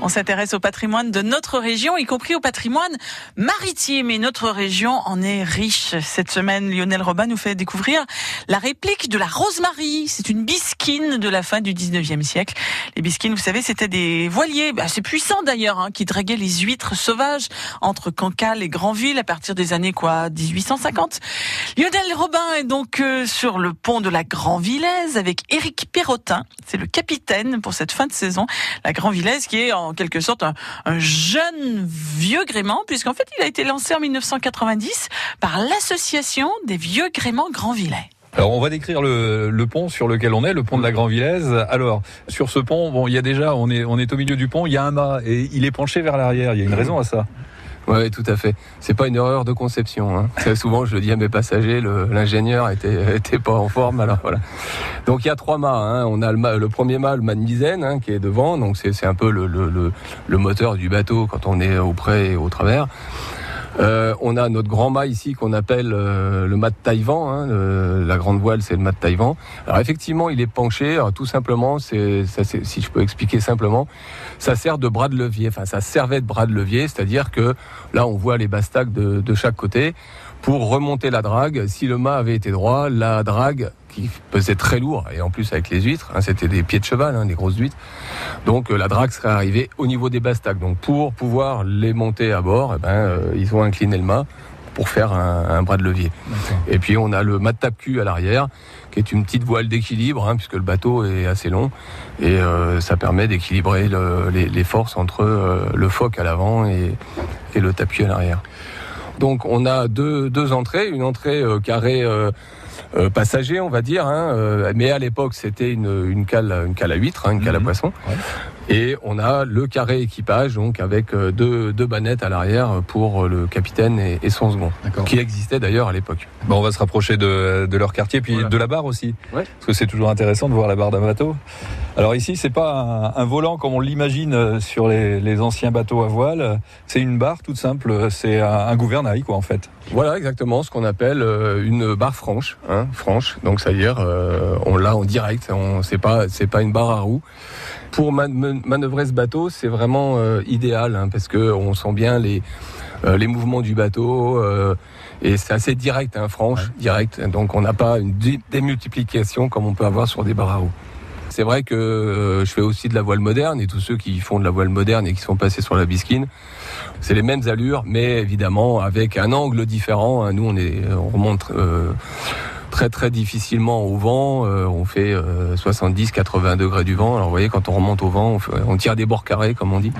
On s'intéresse au patrimoine de notre région, y compris au patrimoine maritime. Et notre région en est riche. Cette semaine, Lionel Robin nous fait découvrir la réplique de la Rosemary. C'est une bisquine de la fin du 19e siècle. Les bisquines, vous savez, c'était des voiliers assez puissants d'ailleurs, hein, qui draguaient les huîtres sauvages entre Cancale et Granville à partir des années quoi 1850. Lionel Robin est donc euh, sur le pont de la Grandvillaise avec Éric Perrotin. C'est le capitaine pour cette fin de saison. La Grandvillaise qui est en en quelque sorte un, jeune vieux gréement, puisqu'en fait il a été lancé en 1990 par l'association des vieux gréments Grand-Villais. Alors on va décrire le, pont sur lequel on est, le pont de la Grand-Villaise. Alors sur ce pont, bon, il y a déjà, on est, on est au milieu du pont, il y a un mât et il est penché vers l'arrière. Il y a une raison à ça. Oui, tout à fait. C'est pas une erreur de conception. Hein. Souvent, je le dis à mes passagers, l'ingénieur était, était pas en forme. Alors voilà. Donc il y a trois mâts. Hein. On a le, le, premier mât, le mât de misaine, hein, qui est devant. Donc c'est un peu le, le, le, moteur du bateau quand on est au près et au travers. Euh, on a notre grand mât ici qu'on appelle euh, le mât de Taïwan. Hein, la grande voile, c'est le mât de Taïwan. Alors effectivement, il est penché. tout simplement, c'est, si je peux expliquer simplement, ça sert de bras de levier. Enfin, ça servait de bras de levier, c'est-à-dire que là, on voit les bastacs de chaque côté pour remonter la drague. Si le mât avait été droit, la drague qui pesait très lourd, et en plus avec les huîtres, hein, c'était des pieds de cheval, hein, des grosses huîtres. Donc euh, la drague serait arrivée au niveau des bastacs. Donc pour pouvoir les monter à bord, eh ben, euh, ils ont incliné le mât pour faire un, bras de levier. Et puis on a le mât de tape-cul à l'arrière, qui est une petite voile d'équilibre, hein, puisque le bateau est assez long, et euh, ça permet d'équilibrer les, forces entre le foc à l'avant et, le tape-cul à l'arrière. Donc on a deux, deux entrées, une entrée carrée euh, passager, on va dire. Hein, euh, mais à l'époque, c'était une, une, cale, une cale à huître, hein, une cale à mhm. poisson. Et on a le carré équipage, donc avec euh, deux, deux bannettes à l'arrière pour le capitaine et, son second, qui existait d'ailleurs à l'époque. Bon, on va se rapprocher de, de leur quartier, puis de la barre aussi, parce que c'est toujours intéressant de voir la barre d'un bateau. Alors ici, c'est pas un, volant comme on l'imagine sur les, les, anciens bateaux à voile. C'est une barre toute simple. C'est un, gouvernail, quoi, en fait. Voilà, exactement, ce qu'on appelle une barre franche, hein, franche. Donc, ça veut dire, on l'a en direct. On, c'est pas, c'est pas une barre à roues pour manœuvrer ce bateau, c'est vraiment euh, idéal hein, parce que on sent bien les euh, les mouvements du bateau euh, et c'est assez direct, hein, franche, direct. Donc on n'a pas une démultiplication comme on peut avoir sur des barres à roues. C'est vrai que je fais aussi de la voile moderne et tous ceux qui font de la voile moderne et qui sont passés sur la bisquine, c'est les mêmes allures, mais évidemment avec un angle différent. Hein. Nous, on est, on remonte très très difficilement au vent. Euh, on fait 70-80 euh, degrés du vent. Alors vous voyez, quand on remonte au vent, on, tire des bords carrés, comme on dit.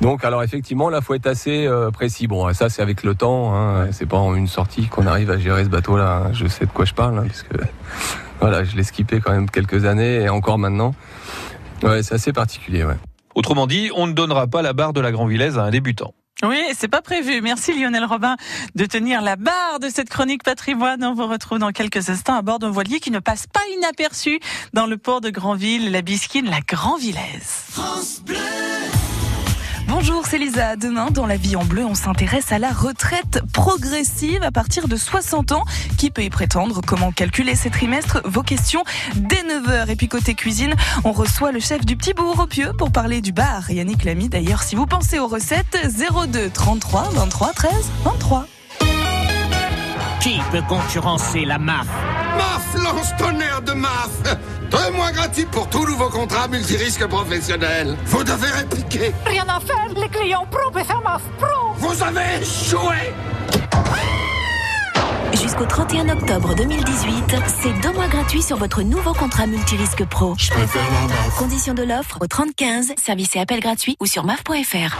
Donc alors effectivement, là, faut être assez euh, précis. Bon, ça c'est avec le temps. Hein. C'est pas en une sortie qu'on arrive à gérer ce bateau-là. Hein. Je sais de quoi je parle, hein, puisque voilà, je l'ai skippé quand même quelques années et encore maintenant. Ouais, c'est assez particulier. Ouais. Autrement dit, on ne donnera pas la barre de la Grand Villaise à un débutant. Oui, c'est pas prévu. Merci Lionel Robin de tenir la barre de cette chronique patrimoine. On vous retrouve dans quelques instants à bord d'un voilier qui ne passe pas inaperçu dans le port de Granville, la Bisquine, la Bleu. Bonjour, c'est Lisa. Demain, dans La vie en bleu, on s'intéresse à la retraite progressive à partir de 60 ans. Qui peut y prétendre? Comment calculer ces trimestres? Vos questions dès 9h. Et puis côté cuisine, on reçoit le chef du Petit Bourg au Pieux pour parler du bar. Yannick Lamy, d'ailleurs, si vous pensez aux recettes, 02 33 23 13 23. Qui peut concurrencer la MAF MAF lance tonnerre de MAF Deux mois gratuits pour tout nouveau contrat multirisque professionnel. Vous devez répliquer. Rien à faire, les clients pro faire MAF Pro. Vous avez échoué Jusqu'au 31 octobre 2018, c'est deux mois gratuits sur votre nouveau contrat multirisque pro. Je préfère la MAF. Conditions de l'offre au 3015, service et appel gratuit ou sur maf.fr.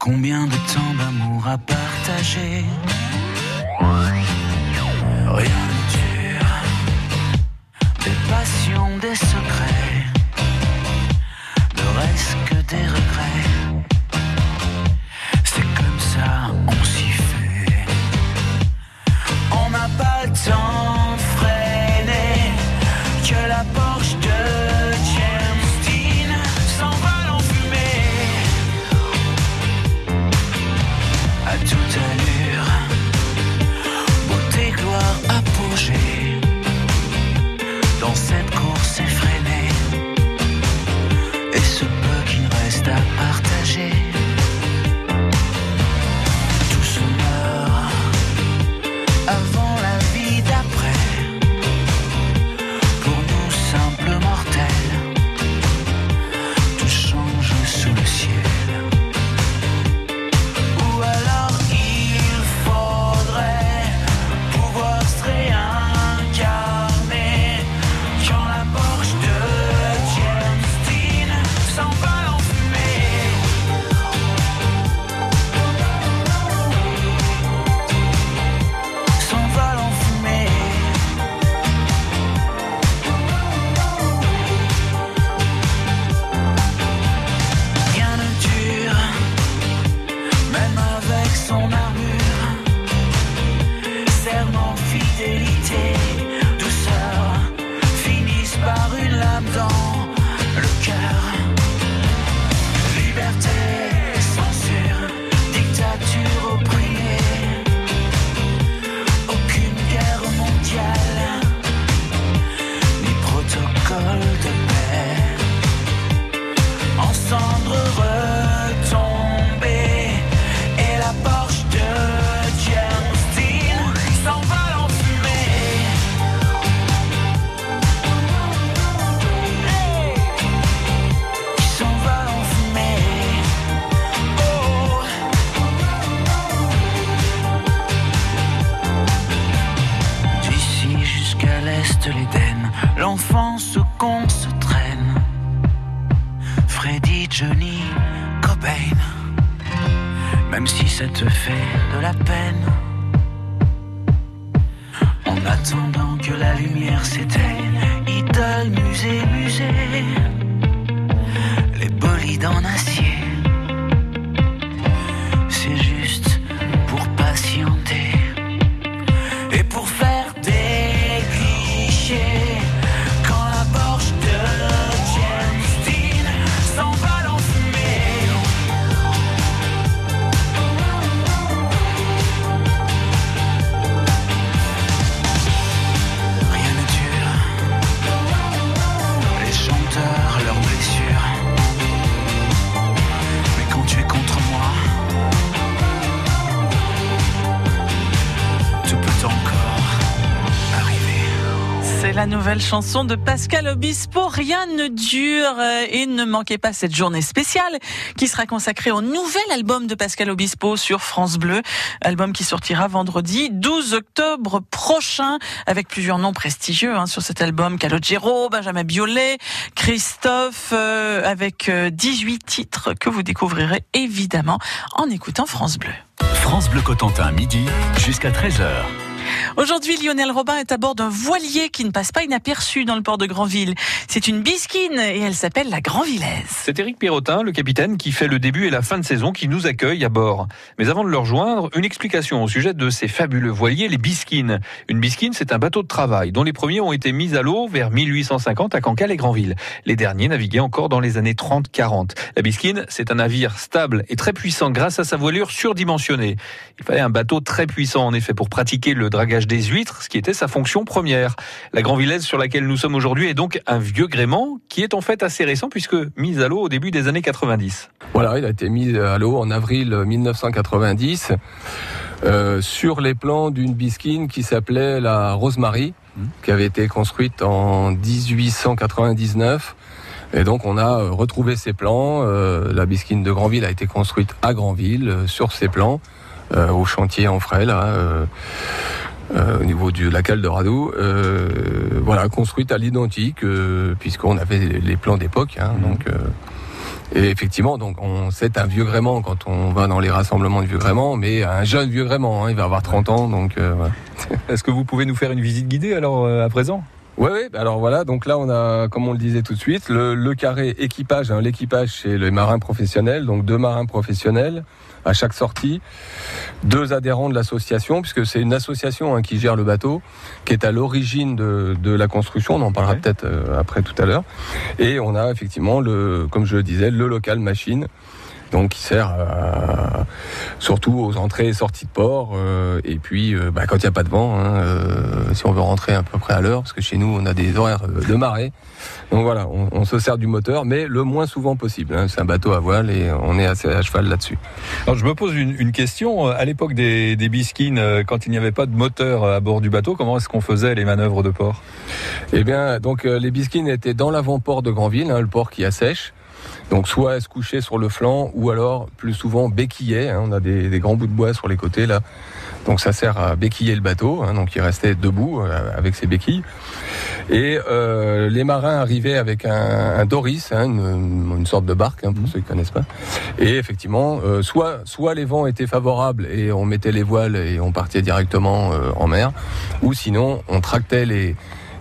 Combien de temps d'amour à partager? de mer, en cendres ça te fait de la peine. En attendant que la lumière s'éteigne, C'est la nouvelle chanson de Pascal Obispo, Rien ne dure. euh, Et ne manquez pas cette journée spéciale qui sera consacrée au nouvel album de Pascal Obispo sur France Bleu. Album qui sortira vendredi 12 octobre prochain avec plusieurs noms prestigieux hein, sur cet album. Calogero, Benjamin Biolay, Christophe, euh, avec euh, 18 titres que vous découvrirez évidemment en écoutant France Bleu. France Bleu Cotentin, midi jusqu'à 13h. Aujourd'hui, Lionel Robin est à bord d'un voilier qui ne passe pas inaperçu dans le port de Granville. C'est une bisquine et elle s'appelle la Grandvillaise. C'est Éric Pirotin, le capitaine, qui fait le début et la fin de saison, qui nous accueille à bord. Mais avant de le rejoindre, une explication au sujet de ces fabuleux voiliers, les bisquines. Une bisquine, c'est un bateau de travail, dont les premiers ont été mis à l'eau vers 1850 à Cancale et Granville. Les derniers naviguaient encore dans les années 30-40. La bisquine, c'est un navire stable et très puissant grâce à sa voilure surdimensionnée. Il fallait un bateau très puissant, en effet, pour pratiquer le dragage des huîtres, ce qui était sa fonction première. La Grandvillaise sur laquelle nous sommes aujourd'hui est donc un vieux gréement qui est en fait assez récent puisque mis à l'eau au début des années 90. Voilà, il a été mis à l'eau en avril 1990 euh, sur les plans d'une bisquine qui s'appelait la Rosemary, qui avait été construite en 1899. Et donc on a euh, retrouvé ces plans. Euh, la bisquine de Granville a été construite à Granville euh, sur ces plans, euh, au chantier en frais là. Euh, au niveau de la cale de Radou, euh, voilà, construite à l'identique, euh, puisqu'on avait les, plans d'époque. hein, donc, euh, et effectivement, donc on c'est un vieux gréement quand on va dans les rassemblements de vieux gréement, mais un jeune vieux gréement, hein, il va avoir 30 ans, donc euh. Est-ce que vous pouvez nous faire une visite guidée alors euh, à présent? Ouais, ouais, bah alors voilà, donc là on a, comme on le disait tout de suite, le, le carré équipage. hein, L'équipage c'est les marins professionnels, donc deux marins professionnels à chaque sortie, deux adhérents de l'association, puisque c'est une association hein, qui gère le bateau, qui est à l'origine de, de la construction. On en parlera Ouais. peut-être euh, après tout à l'heure. Et on a effectivement le, comme je le disais, le local machine. Donc qui sert à- surtout aux entrées et sorties de port. euh, et puis euh, bah, quand il n'y a pas de vent, hein, euh, si on veut rentrer à peu près à l'heure, parce que chez nous on a des horaires euh, de marée. Donc voilà, on, on se sert du moteur, mais le moins souvent possible. hein. C'est un bateau à voile et on est assez à cheval là-dessus. Alors je me pose une, une question. À l'époque des, des bisquines, euh, quand il n'y avait pas de moteur à bord du bateau, comment est-ce qu'on faisait les manœuvres de port? Eh bien, donc euh, les bisquines étaient dans l'avant-port de Granville, hein, le port qui assèche. Donc soit elles se couchaient sur le flanc ou alors plus souvent béquillaient. hein. on a des, des grands bouts de bois sur les côtés là. Donc ça sert à béquiller le bateau. hein. donc il restait debout euh, avec ses béquilles. Et euh, les marins arrivaient avec un, un doris, hein, une, une sorte de barque pour ceux qui connaissent pas. Et effectivement, euh, soit soit les vents étaient favorables et on mettait les voiles et on partait directement en mer, ou sinon on tractait les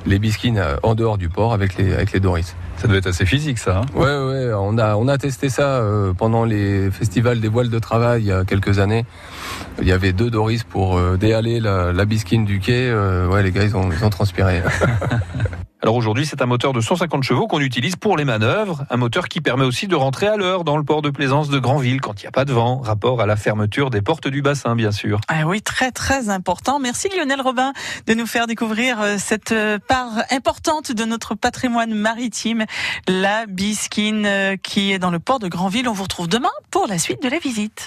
les bisquines en dehors du port avec les avec les doris. Ça devait être assez physique ça. hein Ouais, ouais, on a, on a testé ça euh, pendant les festivals des voiles de travail il y a quelques années. Il y avait deux Doris pour euh, déhaler la, la bisquine du quai. Euh, ouais, les gars, ils ont, ils ont transpiré. Alors aujourd'hui, c'est un moteur de 150 chevaux qu'on utilise pour les manœuvres, un moteur qui permet aussi de rentrer à l'heure dans le port de plaisance de Granville quand il n'y a pas de vent, rapport à la fermeture des portes du bassin bien sûr. Ah oui, très très important. Merci Lionel Robin de nous faire découvrir euh, cette part importante de notre patrimoine maritime, la bisquine qui est dans le port de Granville. On vous retrouve demain pour la suite de la visite.